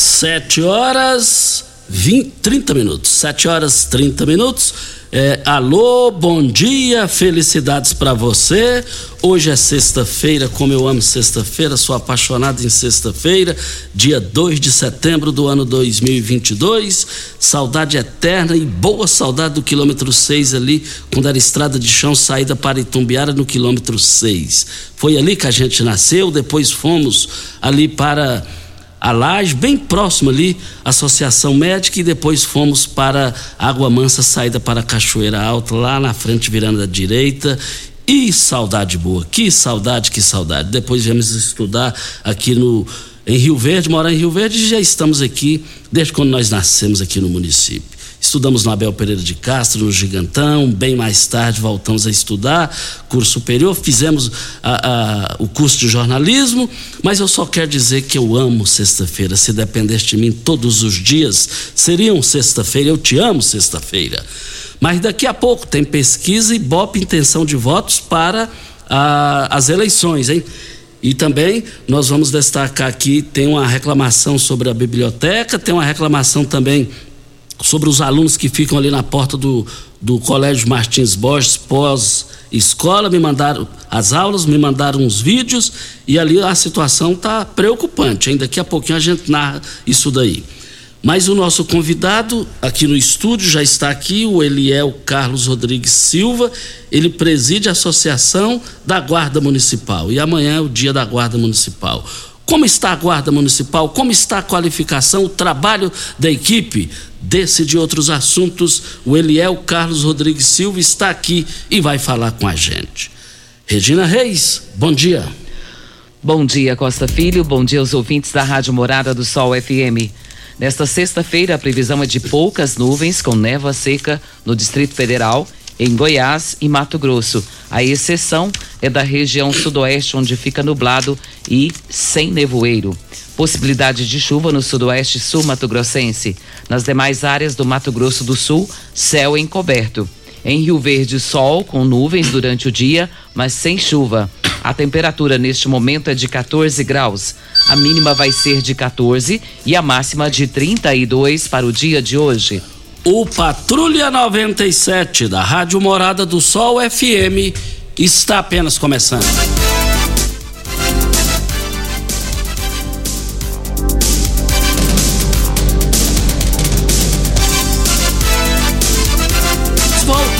Sete horas 20, 30 minutos. Sete horas 30 minutos. É, alô, bom dia, felicidades para você. Hoje é sexta-feira, como eu amo sexta-feira, sou apaixonado em sexta-feira, dia 2 de setembro do ano 2022. Saudade eterna e boa saudade do quilômetro 6 ali, quando era estrada de chão, saída para Itumbiara no quilômetro 6. Foi ali que a gente nasceu, depois fomos ali para a Laje, bem próximo ali, Associação Médica, e depois fomos para Água Mansa, saída para Cachoeira Alta, lá na frente, virando à direita. E saudade boa, que saudade, que saudade. Depois viemos estudar aqui no em Rio Verde, morar em Rio Verde, e já estamos aqui desde quando nós nascemos aqui no município. Estudamos no Abel Pereira de Castro, no Gigantão, bem mais tarde voltamos a estudar, curso superior, fizemos a, a, o curso de jornalismo, mas eu só quero dizer que eu amo sexta-feira. Se dependesse de mim todos os dias, seriam sexta-feira. Eu te amo sexta-feira. Mas daqui a pouco tem pesquisa e BOP intenção de votos para a, as eleições, hein? E também nós vamos destacar aqui: tem uma reclamação sobre a biblioteca, tem uma reclamação também sobre os alunos que ficam ali na porta do, do Colégio Martins Borges pós-escola, me mandaram as aulas, me mandaram uns vídeos e ali a situação está preocupante. Ainda daqui a pouquinho a gente narra isso daí. Mas o nosso convidado aqui no estúdio já está aqui, o Eliel Carlos Rodrigues Silva. Ele preside a Associação da Guarda Municipal. E amanhã é o dia da Guarda Municipal. Como está a Guarda Municipal? Como está a qualificação, o trabalho da equipe? Desse de outros assuntos, o Eliel Carlos Rodrigues Silva está aqui e vai falar com a gente. Regina Reis, bom dia. Bom dia, Costa Filho. Bom dia aos ouvintes da Rádio Morada do Sol FM. Nesta sexta-feira, a previsão é de poucas nuvens com névoa seca no Distrito Federal, em Goiás e Mato Grosso. A exceção é da região sudoeste, onde fica nublado e sem nevoeiro. Possibilidade de chuva no sudoeste sul mato-grossense. Nas demais áreas do Mato Grosso do Sul, céu encoberto. Em Rio Verde, sol com nuvens durante o dia, mas sem chuva. A temperatura neste momento é de 14 graus. A mínima vai ser de 14 e a máxima de 32 para o dia de hoje. O Patrulha 97 da Rádio Morada do Sol FM está apenas começando.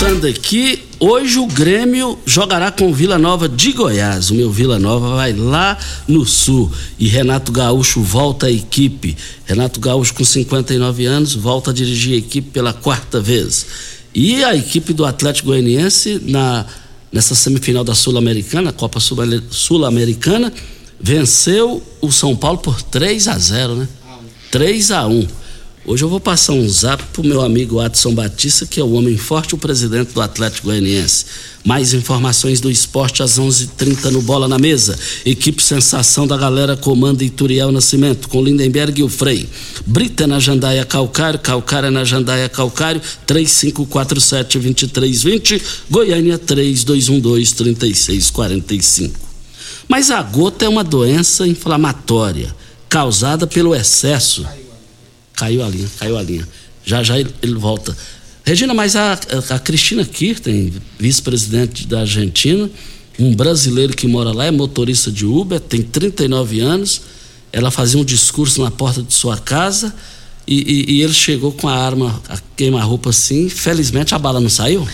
Voltando aqui, hoje o Grêmio jogará com Vila Nova de Goiás. O meu Vila Nova vai lá no sul e Renato Gaúcho volta à equipe. Renato Gaúcho, com 59 anos, volta a dirigir a equipe pela quarta vez. E a equipe do Atlético Goianiense, na, nessa semifinal da Sul-Americana, Copa Sul-Americana, venceu o São Paulo por 3 a 0, né? 3 a 1. Hoje eu vou passar um zap pro meu amigo Adson Batista, que é o homem forte, o presidente do Atlético Goianiense. Mais informações do esporte às 11:30 h 30 no Bola na Mesa. Equipe Sensação da Galera comanda Ituriel Nascimento, com Lindenberg e o Frei. Brita na Jandaia Calcário, Calcária na Jandaia Calcário, 3547-2320, Goiânia 3212-3645. Mas a gota é uma doença inflamatória causada pelo excesso Caiu a linha, caiu a linha. Já já ele, ele volta. Regina, mas a, a, Cristina Kirten, vice-presidente da Argentina, um brasileiro que mora lá, é motorista de Uber, tem 39 anos. Ela fazia um discurso na porta de sua casa e, e, e ele chegou com a arma, a queima-roupa assim. Felizmente a bala não saiu.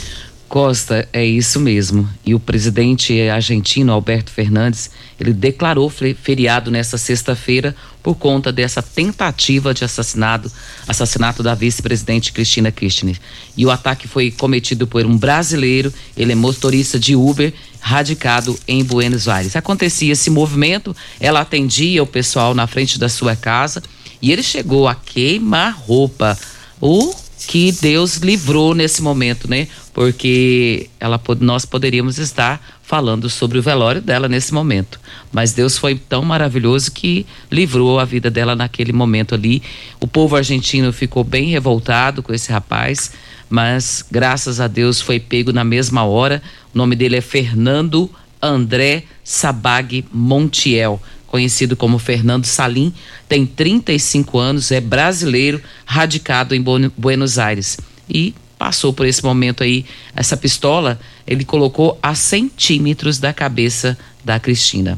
Costa, é isso mesmo. E o presidente argentino Alberto Fernandes, ele declarou feriado nesta sexta-feira por conta dessa tentativa de assassinato, assassinato da vice-presidente Cristina Kirchner. E o ataque foi cometido por um brasileiro, ele é motorista de Uber, radicado em Buenos Aires. Acontecia esse movimento, ela atendia o pessoal na frente da sua casa e ele chegou a queimar roupa. O que Deus livrou nesse momento, né? Porque ela, nós poderíamos estar falando sobre o velório dela nesse momento. Mas Deus foi tão maravilhoso que livrou a vida dela naquele momento ali. O povo argentino ficou bem revoltado com esse rapaz, mas graças a Deus foi pego na mesma hora. O nome dele é Fernando André Sabag Montiel conhecido como Fernando Salim, tem 35 anos, é brasileiro, radicado em Buenos Aires. E passou por esse momento aí, essa pistola, ele colocou a centímetros da cabeça da Cristina.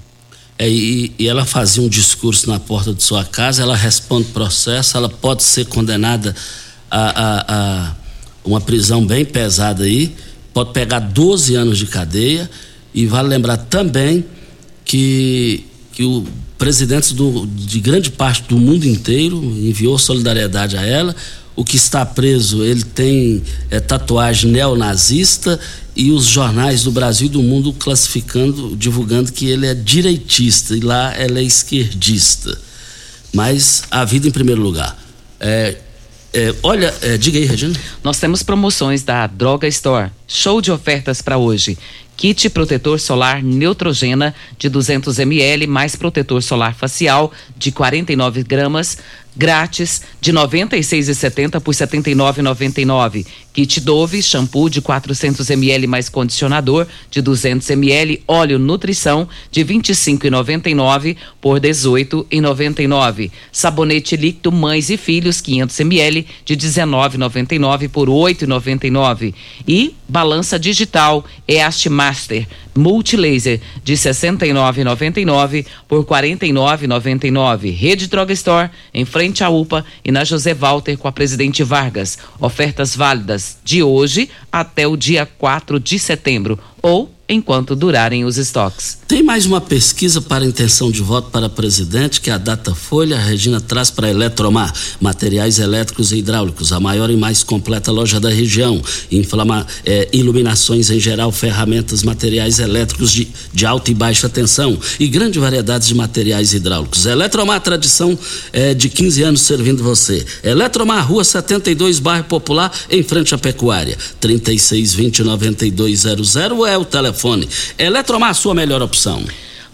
É, e, e, ela fazia um discurso na porta de sua casa, ela responde processo, ela pode ser condenada a, a, a uma prisão bem pesada aí, pode pegar 12 anos de cadeia, e vale lembrar também que que o presidente do, de grande parte do mundo inteiro enviou solidariedade a ela. O que está preso, ele tem é, tatuagem neonazista e os jornais do Brasil e do mundo classificando, divulgando que ele é direitista e lá ela é esquerdista. Mas a vida em primeiro lugar. É, é, olha, é, diga aí, Regina. Nós temos promoções da Droga Store. Show de ofertas para hoje. Kit protetor solar Neutrogena de 200 ml mais protetor solar facial de 49 gramas grátis de 96,70 por 79,99. Kit Dove shampoo de 400 ml mais condicionador de 200 ml, óleo nutrição de 25,99 por 18,99. Sabonete líquido mães e filhos 500 ml de 19,99 por 8,99 e balança digital EAST Master Multilaser de 69,99 por 49,99. Rede Droga Store em frente à UPA e na José Walter com a Presidente Vargas. Ofertas válidas de hoje até o dia 4 de setembro ou enquanto durarem os estoques. Tem mais uma pesquisa para intenção de voto para presidente que a Datafolha, Regina traz para a Eletromar, materiais elétricos e hidráulicos, a maior e mais completa loja da região, Inflama, é, iluminações em geral, ferramentas, materiais elétricos de, de alta e baixa tensão e grande variedade de materiais hidráulicos. Eletromar, tradição é, de 15 anos servindo você. Eletromar, Rua 72, bairro Popular, em frente à Pecuária. 3620 9200 é o telefone. Eletromar, sua melhor opção.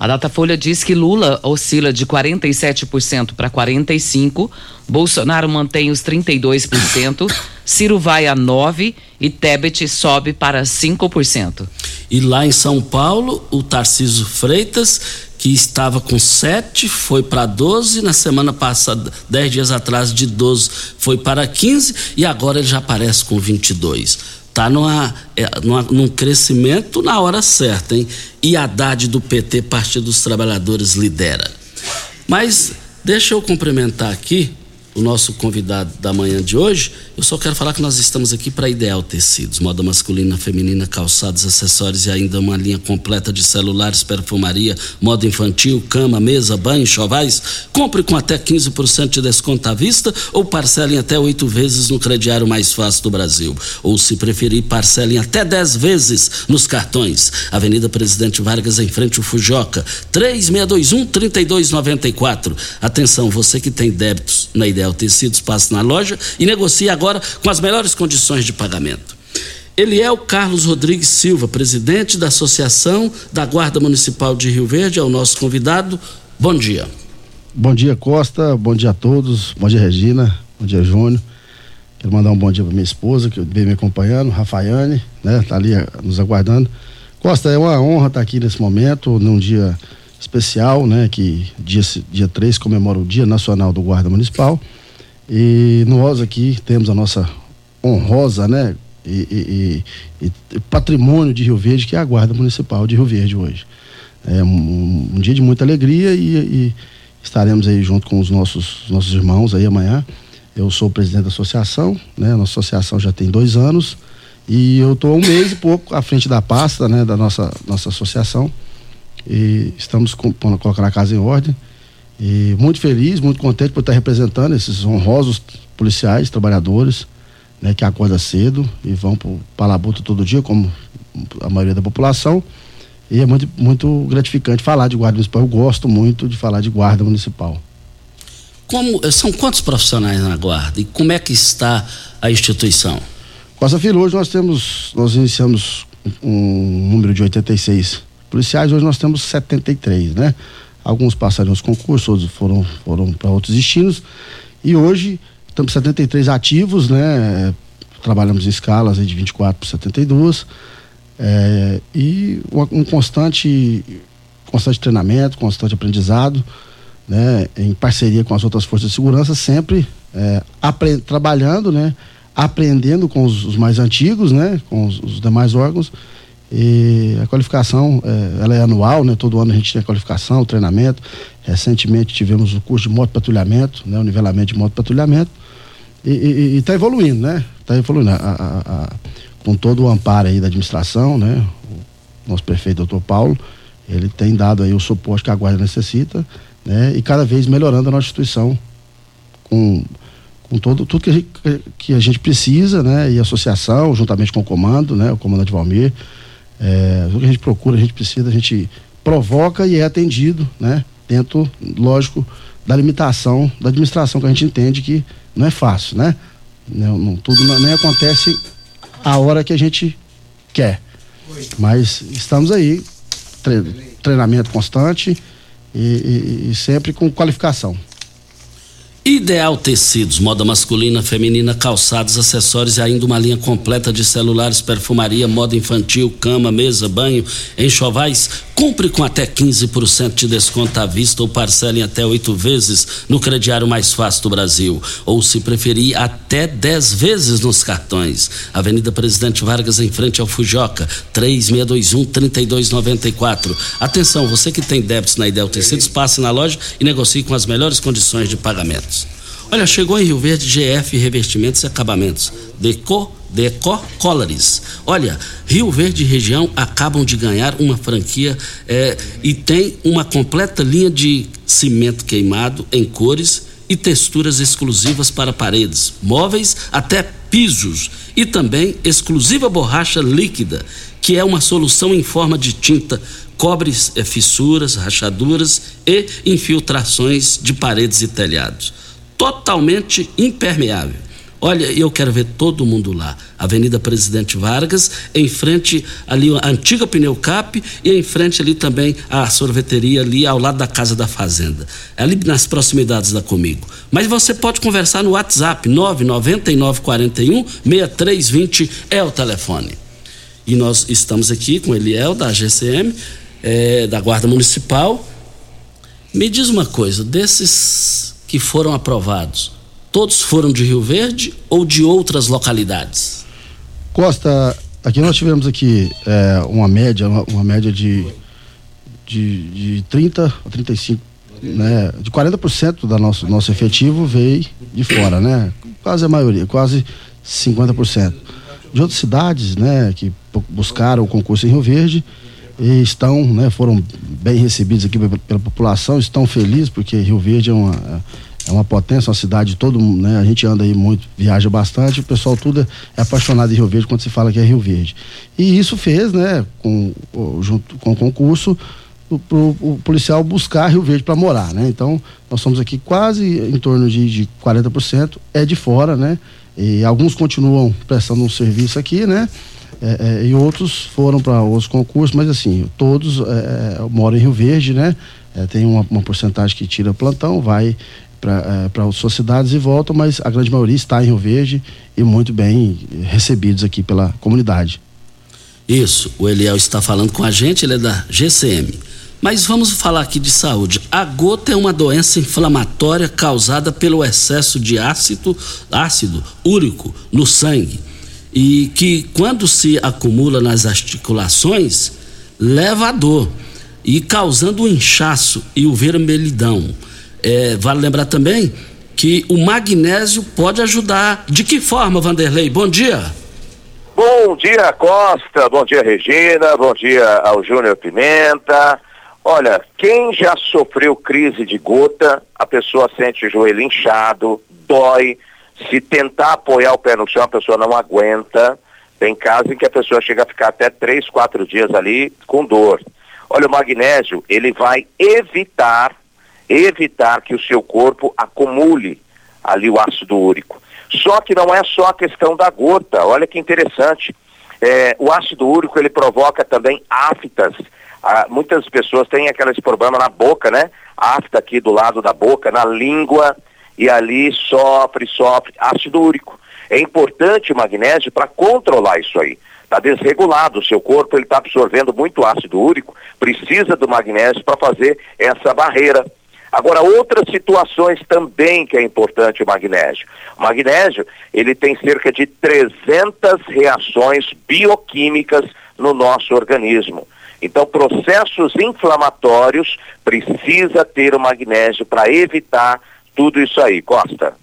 A Datafolha diz que Lula oscila de 47% para 45%, Bolsonaro mantém os 32%, Ciro vai a 9% e Tebet sobe para 5%. E lá em São Paulo, o Tarciso Freitas, que estava com 7, foi para 12, na semana passada, 10 dias atrás, de 12 foi para 15 e agora ele já aparece com 22 está numa, é, numa, num crescimento na hora certa, hein? E Haddad do PT, Partido dos Trabalhadores, lidera. Mas deixa eu cumprimentar aqui o nosso convidado da manhã de hoje, eu só quero falar que nós estamos aqui para Ideal Tecidos, moda masculina, feminina, calçados, acessórios e ainda uma linha completa de celulares, perfumaria, moda infantil, cama, mesa, banho, chovais. Compre com até 15% de desconto à vista ou parcelem até oito vezes no crediário mais fácil do Brasil. Ou, se preferir, parcelem até dez vezes nos cartões. Avenida Presidente Vargas, em frente ao Fujoca, 3621 3294. Atenção, você que tem débitos na Ideal Ideal Tecidos, passe na loja e negocie agora com as melhores condições de pagamento. Ele é o Carlos Rodrigues Silva, presidente da Associação da Guarda Municipal de Rio Verde, é o nosso convidado. Bom dia. Bom dia, Costa. Bom dia a todos. Bom dia, Regina. Bom dia, Júnior. Quero mandar um bom dia para minha esposa, que vem me acompanhando, Rafaiane, né? Tá ali eh, nos aguardando. Costa, é uma honra estar aqui nesse momento, num dia especial, né? Que dia, dia 3 comemora o Dia Nacional do Guarda Municipal. E nós aqui temos a nossa honrosa, né? E, e, e, patrimônio de Rio Verde, que é a Guarda Municipal de Rio Verde hoje. É um, um dia de muita alegria e, e, estaremos aí junto com os nossos, nossos irmãos aí amanhã. Eu sou o presidente da associação, né? Nossa associação já tem dois anos e eu estou um mês e pouco à frente da pasta, né? Da nossa, nossa associação e estamos com, colocando a casa em ordem e muito feliz, muito contente por estar representando esses honrosos policiais, trabalhadores, né, que acorda cedo e vão para Labuta todo dia, como a maioria da população. E é muito, muito gratificante falar de guarda municipal. Eu gosto muito de falar de guarda municipal. Como, são quantos profissionais na guarda e como é que está a instituição? Costa Filho, hoje nós temos, nós iniciamos um número de 86 policiais, hoje nós temos 73, né? Alguns passaram os concursos, outros foram, foram para outros destinos. E hoje Estamos 73 ativos, né? Trabalhamos em escalas de 24 por 72. É, e um constante, constante treinamento, constante aprendizado, né? Em parceria com as outras forças de segurança, sempre é, trabalhando, né? Aprendendo com os, os, mais antigos, né? Com os, os demais órgãos. E a qualificação, é, ela é anual, né? Todo ano a gente tem a qualificação, o treinamento. Recentemente tivemos o curso de moto patrulhamento, né? O nivelamento de moto patrulhamento e está evoluindo, né? Está evoluindo. A, a, a, com todo o amparo aí da administração, né? O nosso prefeito, doutor Paulo, ele tem dado aí o suporte que a guarda necessita, né? E cada vez melhorando a nossa instituição com, com todo, tudo que a, gente, que a gente precisa, né? E a associação, juntamente com o comando, né? O comandante Valmir, é, tudo que a gente procura, a gente precisa, a gente provoca e é atendido, né? Dentro, lógico, da limitação da administração, que a gente entende que não é fácil, né? Não, não tudo não, nem acontece a hora que a gente quer. Mas estamos aí, treinamento constante e, e, e sempre com qualificação. Ideal Tecidos, moda masculina, feminina, calçados, acessórios e ainda uma linha completa de celulares, perfumaria, moda infantil, cama, mesa, banho, enxovais. Compre com até 15% de desconto à vista ou parcelem até oito vezes no crediário mais fácil do Brasil. Ou, se preferir, até 10 vezes nos cartões. Avenida Presidente Vargas, em frente ao Fujoca, 3621-3294. Atenção, você que tem débitos na Ideal Tecidos, passe na loja e negocie com as melhores condições de pagamento. Olha, chegou em Rio Verde GF Revestimentos e Acabamentos. Deco, Colors. Olha, Rio Verde e região acabam de ganhar uma franquia é, e tem uma completa linha de cimento queimado em cores e texturas exclusivas para paredes, móveis até pisos e também exclusiva borracha líquida, que é uma solução em forma de tinta cobre é, fissuras, rachaduras e infiltrações de paredes e telhados totalmente impermeável. Olha, eu quero ver todo mundo lá. Avenida Presidente Vargas, em frente ali a antiga Pneu Cap e em frente ali também a sorveteria ali ao lado da Casa da Fazenda. Ali nas proximidades da Comigo. Mas você pode conversar no WhatsApp 99941 6320 é o telefone. E nós estamos aqui com Eliel da GCM, é, da Guarda Municipal. Me diz uma coisa, desses que foram aprovados, todos foram de Rio Verde ou de outras localidades? Costa, aqui nós tivemos aqui é, uma média, uma, uma, média de, de, de 30 a 35, né? De 40% do nosso, nosso efetivo veio de fora, né? Quase a maioria, quase 50%. De outras cidades, né, que buscaram o concurso em Rio Verde, e estão, né, foram bem recebidos aqui pela, pela população, estão felizes porque Rio Verde é uma é uma potência, uma cidade todo, né? A gente anda aí muito, viaja bastante, o pessoal tudo é apaixonado em Rio Verde quando se fala que é Rio Verde. E isso fez, né, com junto com o concurso, para o policial buscar Rio Verde para morar, né? Então, nós somos aqui quase em torno de, de 40%, é de fora, né? E alguns continuam prestando um serviço aqui, né? É, é, e outros foram para outros concursos, mas assim, todos é, é moram em Rio Verde, né? É, tem uma, uma porcentagem que tira plantão, vai para é, suas cidades e volta, mas a grande maioria está em Rio Verde e muito bem recebidos aqui pela comunidade. Isso, o Eliel está falando com a gente, ele é da GCM. Mas vamos falar aqui de saúde. A gota é uma doença inflamatória causada pelo excesso de ácido, ácido úrico no sangue e que quando se acumula nas articulações leva a dor e causando o inchaço e o vermelhidão. É, vale lembrar também que o magnésio pode ajudar. De que forma, Vanderlei? Bom dia. Bom dia, Costa. Bom dia, Regina. Bom dia ao Júnior Pimenta. Olha, quem já sofreu crise de gota, a pessoa sente o joelho inchado, dói. Se tentar apoiar o pé no chão, a pessoa não aguenta. Tem casos em que a pessoa chega a ficar até três, quatro dias ali com dor. Olha, o magnésio, ele vai evitar, evitar que o seu corpo acumule ali o ácido úrico. Só que não é só a questão da gota, olha que interessante. É, o ácido úrico, ele provoca também aftas. Ah, muitas pessoas têm aqueles problemas na boca, né? Afta aqui do lado da boca, na língua, e ali sofre, sofre ácido úrico. É importante o magnésio para controlar isso aí está desregulado, o seu corpo ele está absorvendo muito ácido úrico, precisa do magnésio para fazer essa barreira. Agora, outras situações também que é importante o magnésio. O magnésio, ele tem cerca de 300 reações bioquímicas no nosso organismo. Então, processos inflamatórios precisa ter o magnésio para evitar tudo isso aí, Costa.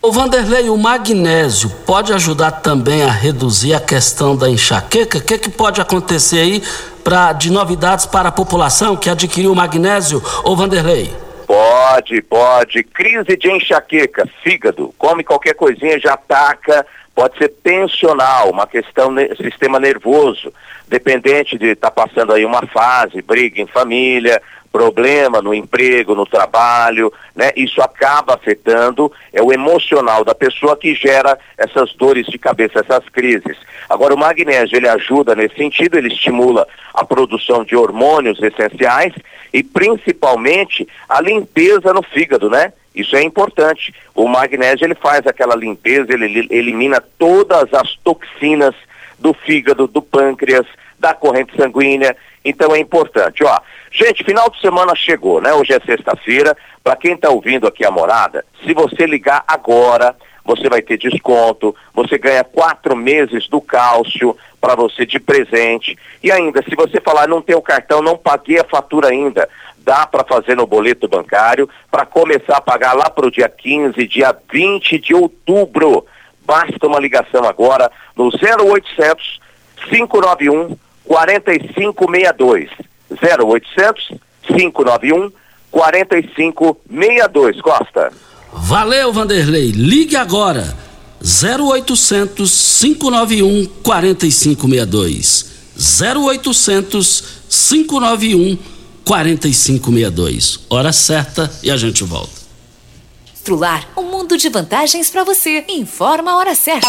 O Vanderlei, o magnésio pode ajudar também a reduzir a questão da enxaqueca? O que, que pode acontecer aí pra, de novidades para a população que adquiriu o magnésio, ô Vanderlei? Pode, pode. Crise de enxaqueca, fígado, come qualquer coisinha já ataca, pode ser tensional, uma questão ne sistema nervoso, dependente de estar tá passando aí uma fase, briga em família, problema no emprego, no trabalho, né? Isso acaba afetando é o emocional da pessoa que gera essas dores de cabeça, essas crises. Agora o magnésio ele ajuda nesse sentido, ele estimula a produção de hormônios essenciais e principalmente a limpeza no fígado, né? Isso é importante. O magnésio ele faz aquela limpeza, ele elimina todas as toxinas do fígado, do pâncreas, da corrente sanguínea. Então é importante. Ó, gente, final de semana chegou, né? Hoje é sexta-feira. Para quem está ouvindo aqui a morada, se você ligar agora, você vai ter desconto. Você ganha quatro meses do cálcio para você de presente. E ainda, se você falar não tem o cartão, não paguei a fatura ainda, dá para fazer no boleto bancário para começar a pagar lá para o dia 15, dia 20 de outubro. Basta uma ligação agora no 0800 591 4562. 0800 591 4562. Costa. Valeu, Vanderlei. Ligue agora. 0800 591 4562. 0800 591 4562. Hora certa e a gente volta. Strular, um mundo de vantagens para você. Informa a hora certa.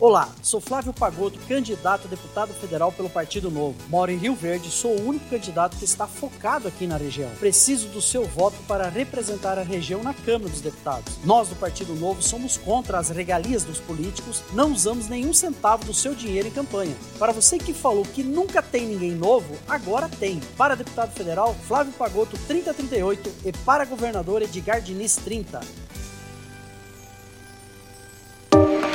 Olá, sou Flávio Pagoto, candidato a deputado federal pelo Partido Novo. Moro em Rio Verde, sou o único candidato que está focado aqui na região. Preciso do seu voto para representar a região na Câmara dos Deputados. Nós do Partido Novo somos contra as regalias dos políticos, não usamos nenhum centavo do seu dinheiro em campanha. Para você que falou que nunca tem ninguém novo, agora tem. Para deputado federal, Flávio Pagoto 3038 e para governador Edgar Diniz 30.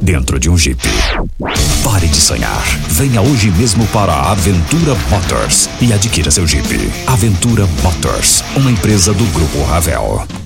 dentro de um Jeep. Pare de sonhar. Venha hoje mesmo para a Aventura Motors e adquira seu Jeep. Aventura Motors, uma empresa do Grupo Ravel.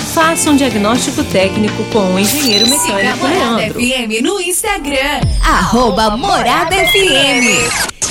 Faça um diagnóstico técnico com o engenheiro mecânico Leandro. FM no Instagram, arroba Morada FM.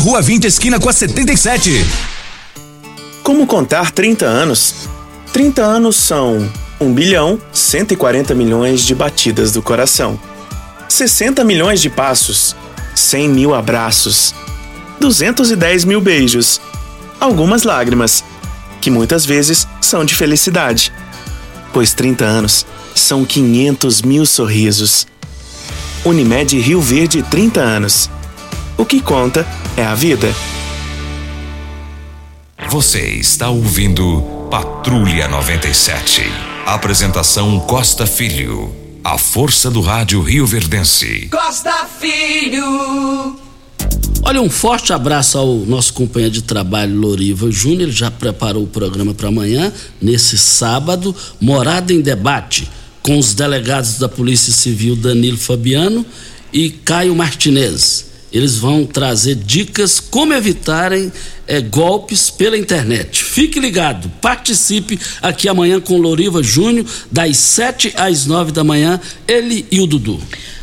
Rua 20, esquina com a 77. Como contar 30 anos? 30 anos são 1 bilhão 140 milhões de batidas do coração, 60 milhões de passos, 100 mil abraços, 210 mil beijos, algumas lágrimas, que muitas vezes são de felicidade, pois 30 anos são 500 mil sorrisos. Unimed Rio Verde 30 anos. O que conta é a vida. Você está ouvindo Patrulha 97. Apresentação Costa Filho. A força do rádio Rio Verdense. Costa Filho. Olha, um forte abraço ao nosso companheiro de trabalho, Loriva Júnior. Ele já preparou o programa para amanhã, nesse sábado. Morada em debate com os delegados da Polícia Civil Danilo Fabiano e Caio Martinez eles vão trazer dicas como evitarem é, golpes pela internet. Fique ligado, participe aqui amanhã com Loriva Júnior, das 7 às 9 da manhã, ele e o Dudu.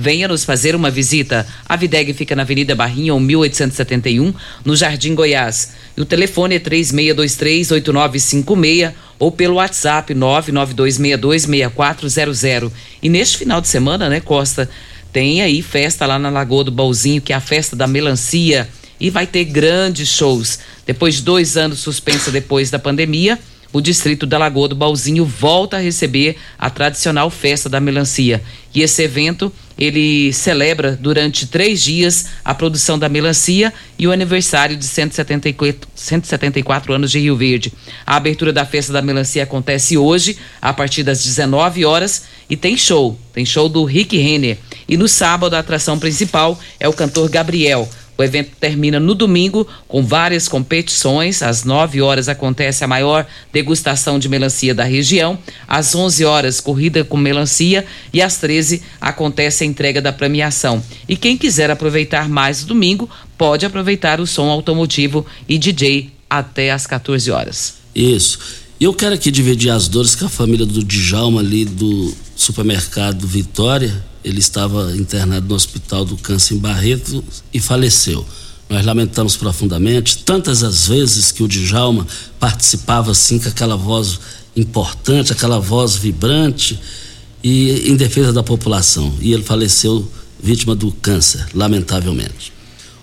Venha nos fazer uma visita. A Videg fica na Avenida Barrinha, 1871, no Jardim Goiás. E o telefone é 3623-8956 ou pelo WhatsApp 992626400. E neste final de semana, né, Costa, tem aí festa lá na Lagoa do Bauzinho, que é a festa da melancia. E vai ter grandes shows. Depois de dois anos suspensa depois da pandemia, o distrito da Lagoa do Bauzinho volta a receber a tradicional festa da melancia. E esse evento ele celebra durante três dias a produção da melancia e o aniversário de 174, 174 anos de Rio Verde. A abertura da festa da melancia acontece hoje, a partir das 19 horas, e tem show. Tem show do Rick Renner. E no sábado, a atração principal é o cantor Gabriel. O evento termina no domingo com várias competições. Às 9 horas acontece a maior degustação de melancia da região. Às 11 horas, corrida com melancia. E às 13 acontece a entrega da premiação. E quem quiser aproveitar mais domingo, pode aproveitar o som automotivo e DJ até às 14 horas. Isso. Eu quero aqui dividir as dores com a família do Djalma ali do supermercado Vitória ele estava internado no hospital do câncer em Barreto e faleceu. Nós lamentamos profundamente tantas as vezes que o Djalma participava assim com aquela voz importante, aquela voz vibrante e em defesa da população. E ele faleceu vítima do câncer, lamentavelmente.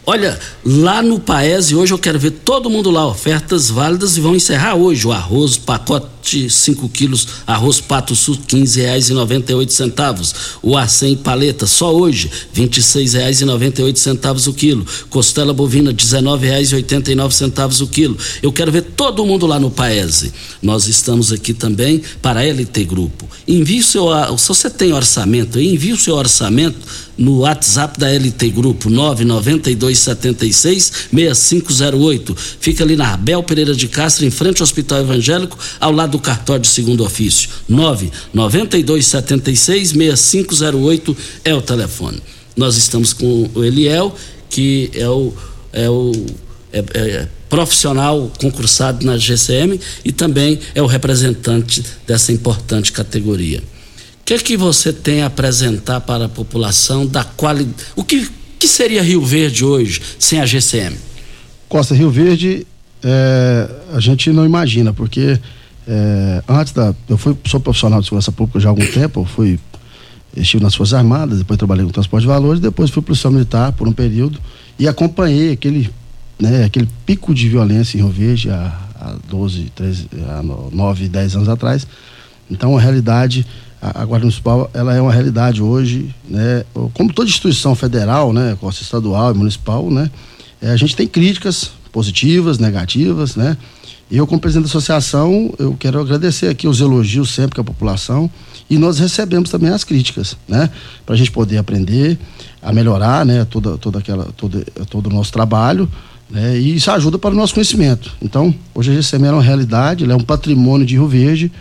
Olha, lá no Paese hoje eu quero ver todo mundo lá, ofertas válidas e vão encerrar hoje o arroz, pacote 5 quilos, arroz pato sul, quinze reais e noventa e oito centavos. O A100 paleta, só hoje, vinte e seis reais e noventa e oito centavos o quilo. Costela bovina, dezenove reais e oitenta e nove centavos o quilo. Eu quero ver todo mundo lá no Paese. Nós estamos aqui também para a LT Grupo. Envie o seu, se você tem orçamento, envie o seu orçamento no WhatsApp da LT Grupo 99276 6508. Fica ali na Abel Pereira de Castro, em frente ao Hospital Evangélico, ao lado do cartório de segundo ofício. 99276 6508 é o telefone. Nós estamos com o Eliel, que é o, é o é, é, profissional concursado na GCM e também é o representante dessa importante categoria que é que você tem a apresentar para a população da qualidade? O que, que seria Rio Verde hoje sem a GCM? Costa Rio Verde, é, a gente não imagina, porque é, antes da. Eu fui, sou profissional de segurança pública já há algum tempo, fui. Estive nas Forças Armadas, depois trabalhei com transporte de valores, depois fui policial militar por um período e acompanhei aquele, né, aquele pico de violência em Rio Verde há, há 12, 13, há 9, 10 anos atrás. Então, a realidade a, Guarda Municipal ela é uma realidade hoje, né? Como toda instituição federal, né, estadual e municipal, né? É, a gente tem críticas positivas, negativas, né? E eu, como presidente da associação, eu quero agradecer aqui os elogios sempre com a população e nós recebemos também as críticas, né? Para a gente poder aprender a melhorar, né? Toda, toda aquela, todo, todo o nosso trabalho, né? E isso ajuda para o nosso conhecimento. Então, hoje a GCM é uma realidade, é um patrimônio de Rio Verde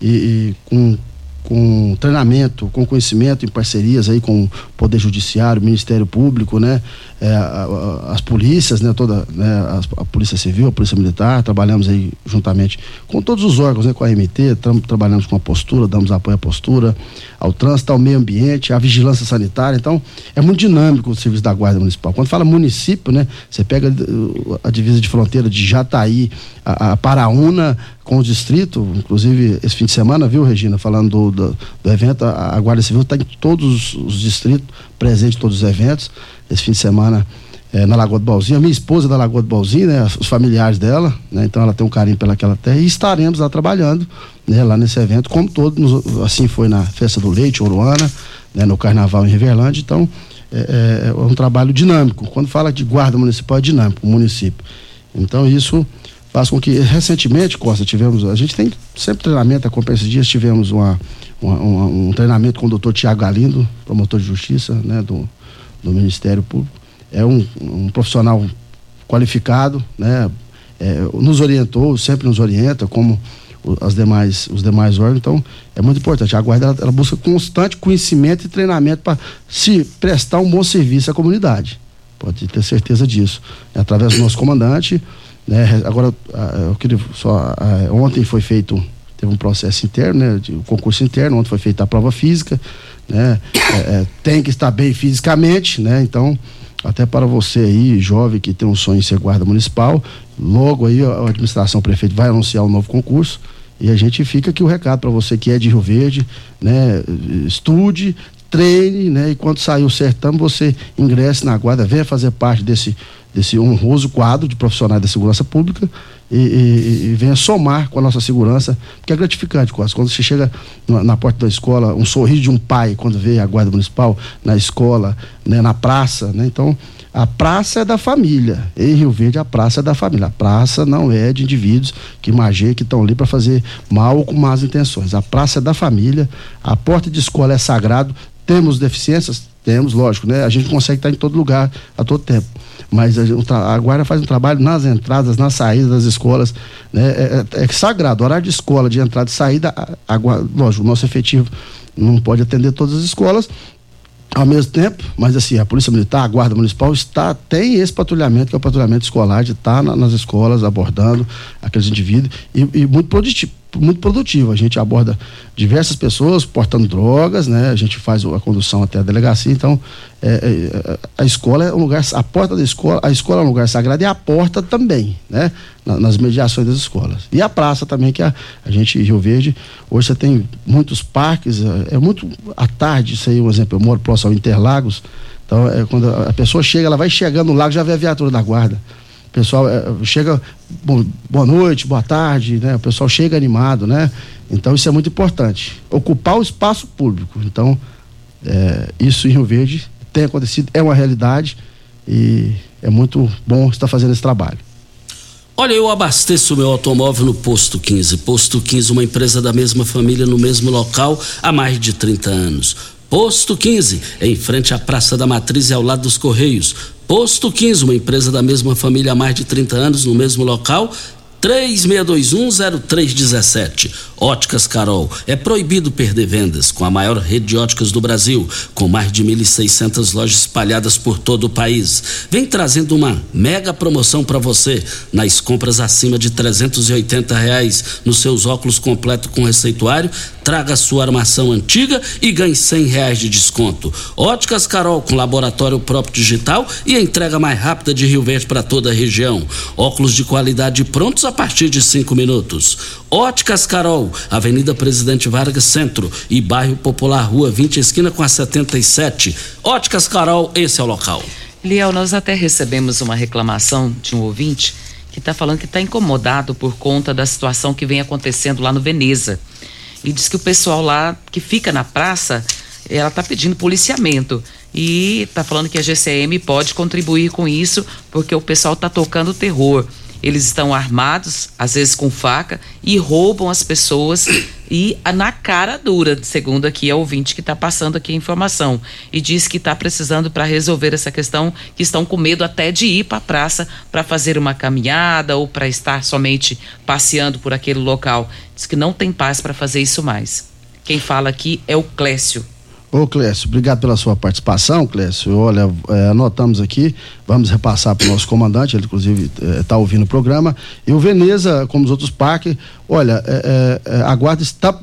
e, e com com treinamento, com conhecimento, em parcerias aí com o Poder Judiciário, Ministério Público, né? É, as polícias, né? Toda, né? A, Polícia Civil, a Polícia Militar, trabalhamos aí juntamente com todos os órgãos, né? Com a MT, tam, trabalhamos com a postura, damos apoio à postura, ao trânsito, ao meio ambiente, à vigilância sanitária. Então, é muito dinâmico o serviço da Guarda Municipal. Quando fala município, né? Você pega uh, a divisa de fronteira de Jataí, a, a Paraúna com o distrito, inclusive esse fim de semana, viu, Regina, falando do, do, do evento, a, a, Guarda Civil está em todos os distritos, presente em todos os eventos. Esse fim de semana é, na Lagoa do Balzinho, a minha esposa é da Lagoa do Balzinho, né, os familiares dela, né, então ela tem um carinho pelaquela terra e estaremos lá trabalhando, né, lá nesse evento, como todos, assim foi na Festa do Leite, Oruana, né, no Carnaval em Riverlândia, então é, é, é um trabalho dinâmico. Quando fala de guarda municipal, é dinâmico, o município. Então isso faz com que recentemente, Costa, tivemos, a gente tem sempre treinamento, como esses dias tivemos uma, uma, uma, um treinamento com o doutor Tiago Galindo, promotor de justiça, né, do, do Ministério Público. É um, um profissional qualificado, né, é, nos orientou, sempre nos orienta, como as demais, os demais órgãos. Então, é muito importante. A guarda ela, ela busca constante conhecimento e treinamento para se prestar um bom serviço à comunidade. Pode ter certeza disso. É através do nosso comandante, né? Agora, eu queria só. Ontem foi feito, teve um processo interno, né? De, um concurso interno, ontem foi feita a prova física, né? É, é, tem que estar bem fisicamente, né? Então, até para você aí, jovem que tem um sonho em ser guarda municipal, logo aí a administração, prefeito vai anunciar um novo concurso. E a gente fica aqui o recado para você que é de Rio Verde, né? Estude, treine, né? E quando sair o certame, você ingresse na guarda, venha fazer parte desse desse honroso quadro de profissionais da segurança pública e, e, e, venha somar com a nossa segurança, porque é gratificante. Quando você chega na, na, porta da escola, um sorriso de um pai quando vê a guarda municipal na escola, né, na praça, né? Então, a praça é da família. Em Rio Verde, a praça é da família. A praça não é de indivíduos que mageiam, que estão ali para fazer mal ou com más intenções. A praça é da família, a porta de escola é sagrado. Temos deficiências? Temos, lógico, né? A gente consegue estar em todo lugar a todo tempo mas a, a guarda faz um trabalho nas entradas, nas saídas das escolas, né? É, é, é sagrado, horário de escola, de entrada e saída, a, a, lógico, o nosso efetivo não pode atender todas as escolas, ao mesmo tempo, mas assim, a Polícia Militar, a Guarda Municipal está, tem esse patrulhamento, que é o patrulhamento escolar, de estar na, nas escolas abordando aqueles indivíduos e, e muito muito produtivo. A gente aborda diversas pessoas portando drogas, né? A gente faz a condução até a delegacia. Então, é, é, a escola é um lugar, a porta da escola, a escola é um lugar sagrado e a porta também, né? nas mediações das escolas. E a praça também, que a, a gente, Rio Verde, hoje você tem muitos parques, é, é muito à tarde, isso aí, um exemplo, eu moro próximo ao Interlagos, então é, quando a pessoa chega, ela vai chegando no lago, já vê a viatura da guarda. Pessoal é, chega, bom, boa noite, boa tarde, né? O pessoal chega animado, né? Então isso é muito importante. Ocupar o espaço público. Então, é, isso em Rio Verde tem acontecido, é uma realidade e é muito bom estar fazendo esse trabalho. Olha, eu abasteço meu automóvel no Posto 15. Posto 15, uma empresa da mesma família no mesmo local há mais de 30 anos. Posto 15, em frente à Praça da Matriz e ao lado dos Correios. Posto 15, uma empresa da mesma família há mais de 30 anos no mesmo local 36210317. Óticas Carol. É proibido perder vendas com a maior rede de óticas do Brasil, com mais de 1.600 lojas espalhadas por todo o país. Vem trazendo uma mega promoção para você nas compras acima de 380 reais nos seus óculos completo com receituário. Traga sua armação antiga e ganhe 100 reais de desconto. Óticas Carol com laboratório próprio digital e entrega mais rápida de Rio Verde para toda a região. Óculos de qualidade prontos a partir de cinco minutos. Óticas Carol, Avenida Presidente Vargas Centro e Bairro Popular, Rua 20, esquina com a 77. Óticas Carol, esse é o local. Liel, nós até recebemos uma reclamação de um ouvinte que está falando que está incomodado por conta da situação que vem acontecendo lá no Veneza. E diz que o pessoal lá que fica na praça, ela está pedindo policiamento. E está falando que a GCM pode contribuir com isso, porque o pessoal está tocando terror. Eles estão armados, às vezes com faca, e roubam as pessoas e na cara dura, segundo aqui o ouvinte que está passando aqui a informação. E diz que está precisando para resolver essa questão, que estão com medo até de ir para a praça para fazer uma caminhada ou para estar somente passeando por aquele local. Diz que não tem paz para fazer isso mais. Quem fala aqui é o Clécio. Ô Clécio, obrigado pela sua participação, Clécio. Olha, é, anotamos aqui, vamos repassar para o nosso comandante, ele inclusive está é, ouvindo o programa. E o Veneza, como os outros parques, olha, é, é, é a guarda está.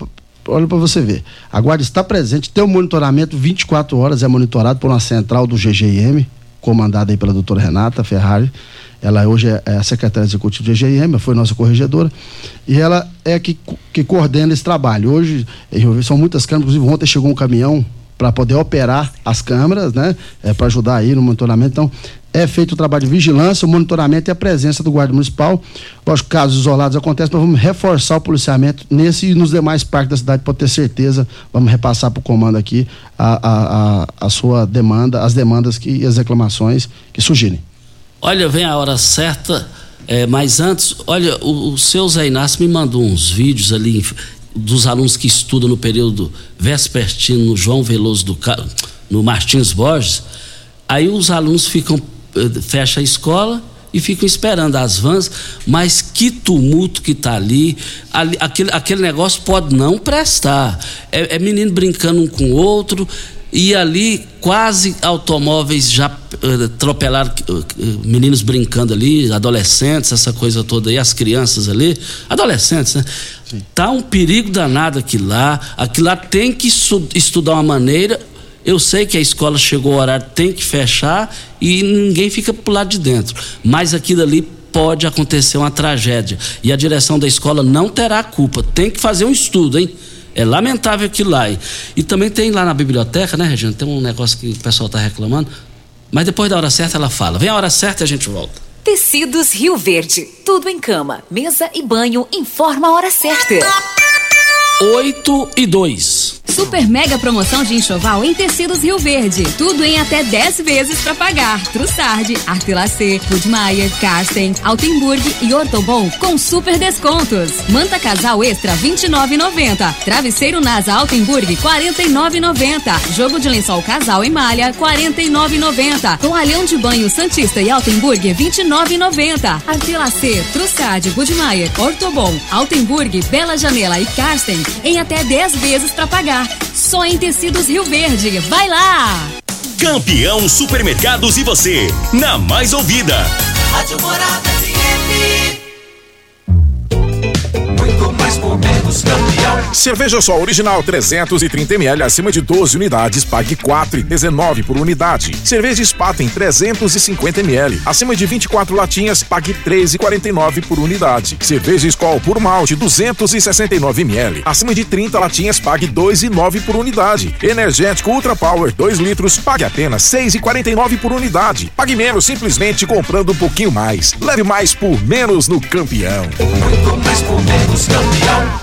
Olha para você ver. A guarda está presente, tem um monitoramento 24 horas, é monitorado por uma central do GGIM, comandada aí pela doutora Renata Ferrari. Ela hoje é, é a secretária executiva do GGIM, foi nossa corregedora, e ela é que, que coordena esse trabalho. Hoje, são muitas câmeras, inclusive ontem chegou um caminhão para poder operar as câmeras, né? É, para ajudar aí no monitoramento. Então, é feito o trabalho de vigilância, o monitoramento e a presença do guarda municipal. Lógico, casos isolados acontecem, mas vamos reforçar o policiamento nesse e nos demais parques da cidade para ter certeza. Vamos repassar para o comando aqui a, a, a, a, sua demanda, as demandas que, e as reclamações que surgirem. Olha, vem a hora certa. É, mas antes, olha, o, o seu Zé Inácio me mandou uns vídeos ali dos alunos que estudam no período vespertino no João Veloso do no Martins Borges, aí os alunos ficam eh, fecha a escola e ficam esperando as vans, mas que tumulto que está ali, ali, aquele, aquele negócio pode não prestar. É, é menino brincando um com o outro, e ali quase automóveis já atropelaram uh, meninos brincando ali, adolescentes, essa coisa toda aí, as crianças ali, adolescentes, né? Sim. Tá um perigo danado aqui lá, aqui lá tem que estudar uma maneira. Eu sei que a escola chegou o horário, tem que fechar e ninguém fica pro lado de dentro. Mas aquilo ali pode acontecer uma tragédia. E a direção da escola não terá culpa. Tem que fazer um estudo, hein? É lamentável aquilo lá. E, e também tem lá na biblioteca, né, Regina? Tem um negócio que o pessoal está reclamando. Mas depois da hora certa ela fala. Vem a hora certa e a gente volta. Tecidos Rio Verde. Tudo em cama, mesa e banho. Informa a hora certa. 8 e 2. Super mega promoção de enxoval em tecidos Rio Verde. Tudo em até 10 vezes para pagar. Trussardi, Artelacê, Budmeier, Carsten, Altenburg e Ortobon com super descontos. Manta casal extra 29,90. Travesseiro NASA Altenburg 49,90. Jogo de lençol casal em malha 49,90. Toalhão de banho Santista e Altenburg 29,90. Artelacê, Trussardi, Budmeier, Ortobon, Altenburg, Bela Janela e Carsten em até 10 vezes para pagar. Só em Tecidos Rio Verde. Vai lá! Campeão Supermercados e você, na mais ouvida. Rádio Morada FM. Muito mais por campeão. Cerveja Sol Original 330 ml acima de 12 unidades, pague 4,19 por unidade. Cerveja Spaten 350 ml acima de 24 latinhas, pague 3,49 por unidade. Cerveja Skol por malte 269 ml acima de 30 latinhas, pague 2,9 por unidade. Energético Ultra Power 2 litros, pague apenas 6,49 por unidade. Pague menos simplesmente comprando um pouquinho mais. Leve mais por menos no campeão. Muito mais por menos campeão.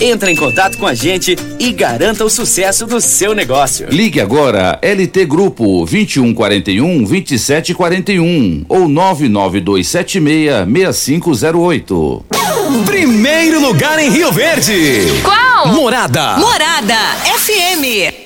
Entre em contato com a gente e garanta o sucesso do seu negócio. Ligue agora LT Grupo 2141 2741 ou 99276 6508. Primeiro lugar em Rio Verde. Qual? Morada. Morada FM.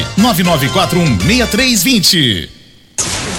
99416320.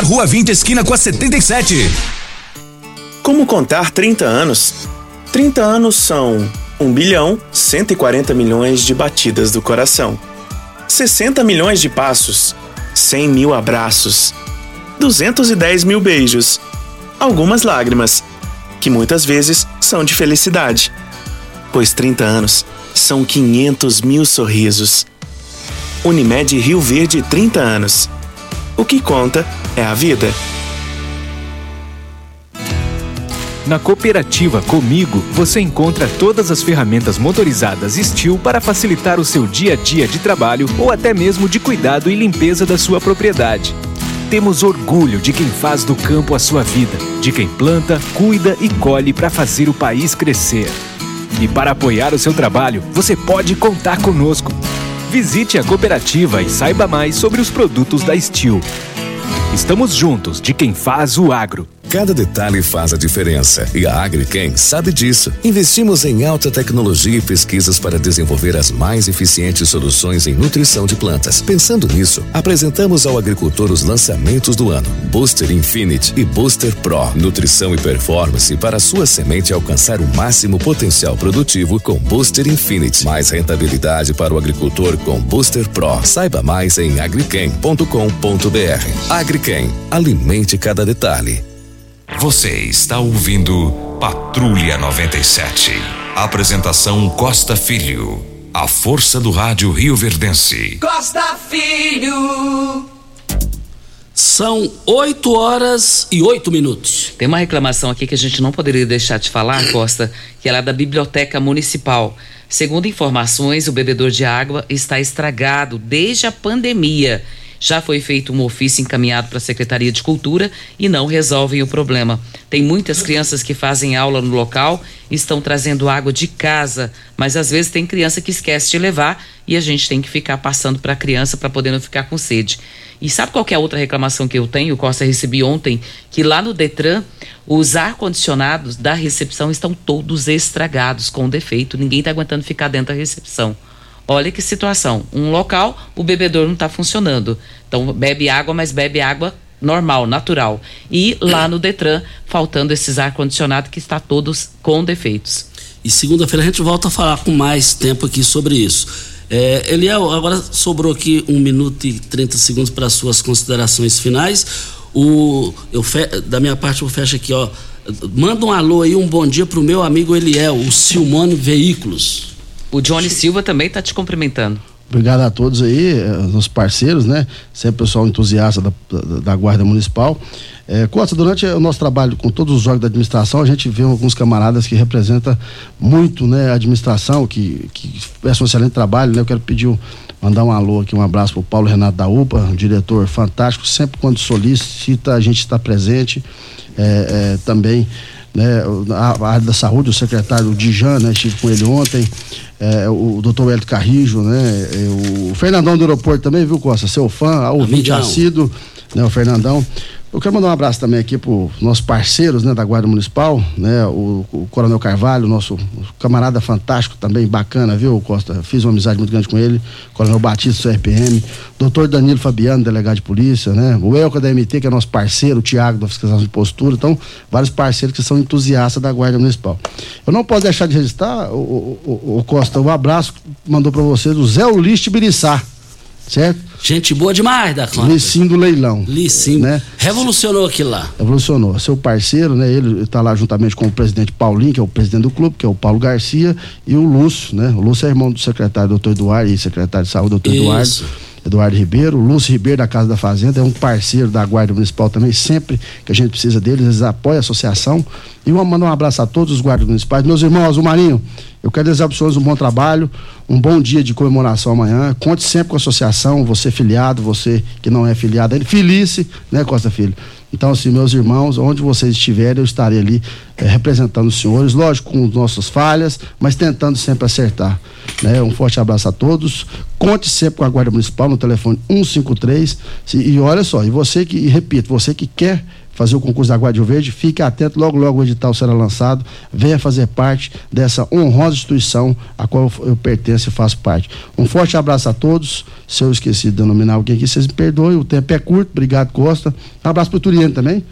Rua 20, esquina com a 77. Como contar 30 anos? 30 anos são 1 bilhão 140 milhões de batidas do coração, 60 milhões de passos, 100 mil abraços, 210 mil beijos, algumas lágrimas, que muitas vezes são de felicidade, pois 30 anos são 500 mil sorrisos. Unimed Rio Verde 30 anos. O que conta é a vida. Na cooperativa Comigo, você encontra todas as ferramentas motorizadas Steel para facilitar o seu dia a dia de trabalho ou até mesmo de cuidado e limpeza da sua propriedade. Temos orgulho de quem faz do campo a sua vida, de quem planta, cuida e colhe para fazer o país crescer. E para apoiar o seu trabalho, você pode contar conosco. Visite a cooperativa e saiba mais sobre os produtos da Steel. Estamos juntos de quem faz o agro. Cada detalhe faz a diferença e a Agriquem sabe disso. Investimos em alta tecnologia e pesquisas para desenvolver as mais eficientes soluções em nutrição de plantas. Pensando nisso, apresentamos ao agricultor os lançamentos do ano: Booster Infinity e Booster Pro. Nutrição e performance para sua semente alcançar o máximo potencial produtivo com Booster Infinity. Mais rentabilidade para o agricultor com Booster Pro. Saiba mais em agriquem.com.br. Agriquem, alimente cada detalhe. Você está ouvindo Patrulha 97. Apresentação Costa Filho. A força do rádio Rio Verdense. Costa Filho. São 8 horas e 8 minutos. Tem uma reclamação aqui que a gente não poderia deixar de falar, Costa, que ela é da Biblioteca Municipal. Segundo informações, o bebedor de água está estragado desde a pandemia. Já foi feito um ofício encaminhado para a Secretaria de Cultura e não resolvem o problema. Tem muitas crianças que fazem aula no local estão trazendo água de casa, mas às vezes tem criança que esquece de levar e a gente tem que ficar passando para a criança para poder não ficar com sede. E sabe qual é a outra reclamação que eu tenho? Costa recebi ontem que lá no Detran os ar-condicionados da recepção estão todos estragados com defeito. Ninguém está aguentando ficar dentro da recepção. Olha que situação. Um local, o bebedor não está funcionando. Então, bebe água, mas bebe água normal, natural. E lá no Detran, faltando esses ar-condicionado que está todos com defeitos. E segunda-feira a gente volta a falar com mais tempo aqui sobre isso. É, Eliel, agora sobrou aqui um minuto e 30 segundos para suas considerações finais. O, eu fe, da minha parte eu fecho aqui, ó. Manda um alô aí, um bom dia pro meu amigo Eliel, o Silmone Veículos. O Johnny Silva também está te cumprimentando. Obrigado a todos aí, os parceiros, né? Sempre pessoal entusiasta da, da, da Guarda Municipal. É, Costa, durante o nosso trabalho com todos os órgãos da administração, a gente vê alguns camaradas que representam muito né, a administração, que, que prestam um excelente trabalho. Né? Eu quero pedir, mandar um alô aqui, um abraço para o Paulo Renato da UPA, um diretor fantástico, sempre quando solicita, a gente está presente. É, é, também né, a, a área da saúde, o secretário Dijan, né, estive com ele ontem, é, o doutor Hélio Carrijo, né, é, o Fernandão do aeroporto também, viu, Costa? Seu fã, ouvinte assíduo, né, o Fernandão. Eu quero mandar um abraço também aqui para os nossos parceiros né, da Guarda Municipal, né, o, o Coronel Carvalho, nosso camarada fantástico também, bacana, viu, Costa? Fiz uma amizade muito grande com ele, Coronel Batista do CRPM, doutor Danilo Fabiano, delegado de polícia, né? O Elca da MT, que é nosso parceiro, o Tiago da Fiscalização de Postura, então, vários parceiros que são entusiastas da Guarda Municipal. Eu não posso deixar de registrar, o, o, o Costa, um abraço mandou para vocês o Zé Uliste Biriçá, certo? Gente boa demais da conta. Licim do Leilão. Licim. Né? Revolucionou aquilo lá. Revolucionou. Seu parceiro, né? Ele está lá juntamente com o presidente Paulinho, que é o presidente do clube, que é o Paulo Garcia, e o Lúcio, né? O Lúcio é irmão do secretário doutor Eduardo e secretário de saúde, doutor Eduardo. Eduardo Ribeiro, o Lúcio Ribeiro da Casa da Fazenda, é um parceiro da Guarda Municipal também, sempre que a gente precisa deles, eles apoiam a associação. E vou mandar um abraço a todos os guardas municipais. Meus irmãos, Azul Marinho, eu quero desejar para vocês um bom trabalho, um bom dia de comemoração amanhã. Conte sempre com a associação, você filiado, você que não é filiado ainda. Felice, né, Costa Filho? Então, assim, meus irmãos, onde vocês estiverem, eu estarei ali eh, representando os senhores, lógico, com nossas falhas, mas tentando sempre acertar. Né? Um forte abraço a todos. Conte sempre com a Guarda Municipal no telefone 153. Se, e olha só, e você que, e repito, você que quer fazer o concurso da Guarda Verde, fique atento, logo, logo o edital será lançado, venha fazer parte dessa honrosa instituição a qual eu, pertenço e faço parte. Um forte abraço a todos, se eu esqueci de denominar alguém aqui, vocês me perdoem, o tempo é curto, obrigado Costa, um abraço para o Turiano também,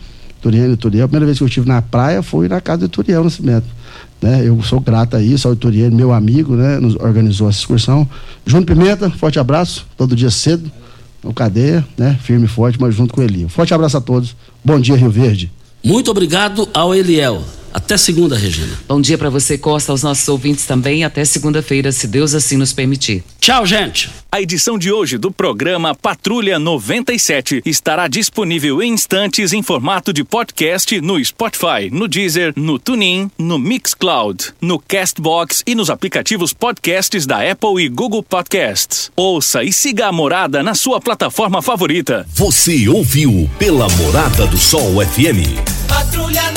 Turiano Turiel, a primeira vez que eu estive na praia foi na casa do Turiel Nascimento. Né? Eu sou grato a isso, ao Turiano, meu amigo, né? Nos organizou essa excursão. Júnior Pimenta, forte abraço, todo dia cedo, no cadeia, né? Firme e forte, mas junto com ele. Forte abraço a todos. Bom dia, Rio Verde. Muito obrigado ao Eliel. Até segunda, Regina. Bom dia para você, Costa, aos nossos ouvintes também. Até segunda-feira, se Deus assim nos permitir. Tchau, gente. A edição de hoje do programa Patrulha 97 estará disponível em instantes em formato de podcast no Spotify, no Deezer, no TuneIn, no Mixcloud, no Castbox e nos aplicativos podcasts da Apple e Google Podcasts. Ouça e siga a Morada na sua plataforma favorita. Você ouviu pela Morada do Sol FM. Patrulha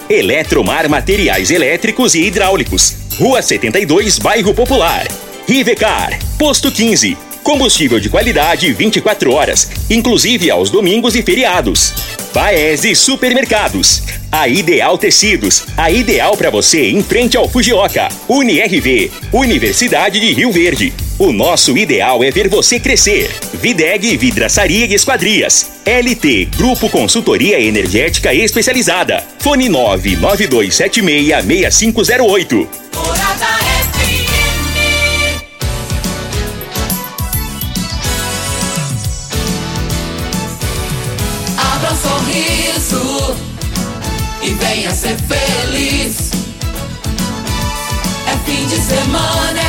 Eletromar Materiais Elétricos e Hidráulicos. Rua 72, Bairro Popular. Rivecar, Posto 15. Combustível de qualidade 24 horas, inclusive aos domingos e feriados. Paese Supermercados. A Ideal Tecidos, a ideal para você em frente ao Fujioka. UniRV, Universidade de Rio Verde. O nosso ideal é ver você crescer. Videg Vidraçaria e Esquadrias. LT Grupo Consultoria Energética Especializada. Fone 99276 6508. Abra um sorriso e venha ser feliz. É fim de semana,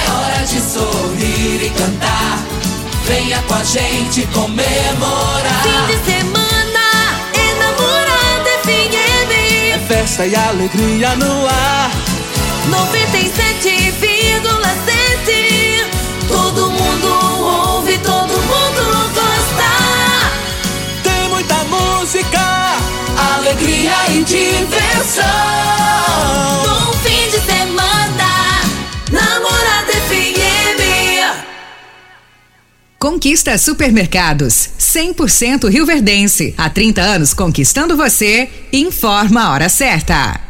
é de sorrir e cantar. Venha com a gente comemorar. Fim de semana, enamorada FM. É festa e alegria no ar. 97,7. Todo mundo ouve, todo mundo gosta. Tem muita música, alegria e diversão. Conquista Supermercados, 100% Rio Verdense. Há 30 anos conquistando você. Informa a hora certa.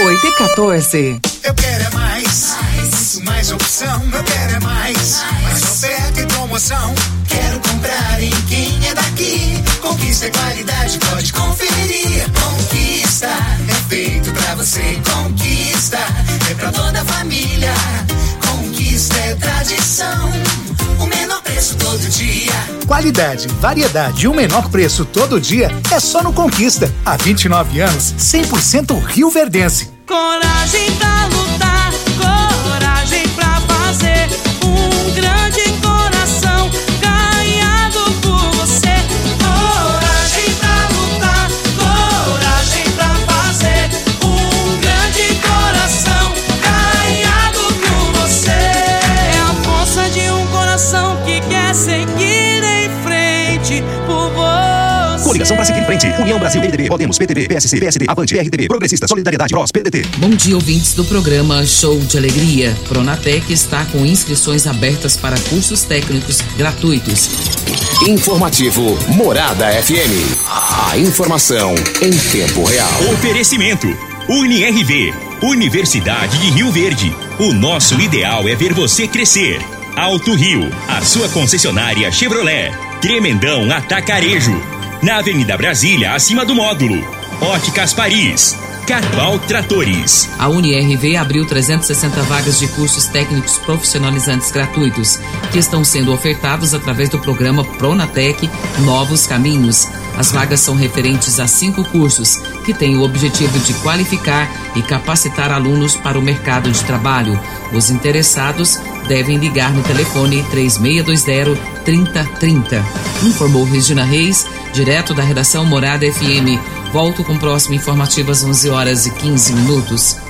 8 e 14. Eu quero é mais, muito mais opção. Eu quero é mais, mais oferta e promoção. Quero comprar em quem é daqui. Conquista é qualidade, pode conferir. Conquista é feito pra você. Conquista é pra toda a família. É tradição. O menor preço todo dia. Qualidade, variedade e o menor preço todo dia é só no Conquista. Há 29 anos, 100% Rio Verdense. Coragem pra lutar, coragem pra fazer Coligação para seguir em frente. União Brasil, PDB, Podemos, PTB, PSC, PSD, Avante, RDB, Progressista, Solidariedade, PROS, PDT. Bom dia, ouvintes do programa Show de Alegria. Pronatec está com inscrições abertas para cursos técnicos gratuitos. Informativo Morada FM. A informação em tempo real. Oferecimento: UniRV, Universidade de Rio Verde. O nosso ideal é ver você crescer. Alto Rio, a sua concessionária Chevrolet. Tremendão Atacarejo. Na Avenida Brasília, acima do módulo. Óticas Paris. Carval Tratores. A UniRV abriu 360 vagas de cursos técnicos profissionalizantes gratuitos, que estão sendo ofertados através do programa Pronatec Novos Caminhos. As vagas são referentes a cinco cursos, que têm o objetivo de qualificar e capacitar alunos para o mercado de trabalho. Os interessados devem ligar no telefone 3620-3030. Informou Regina Reis, direto da redação Morada FM. Volto com o próximo informativo às 11 horas e 15 minutos.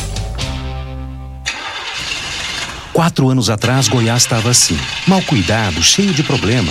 Quatro anos atrás, Goiás estava assim, mal cuidado, cheio de problema.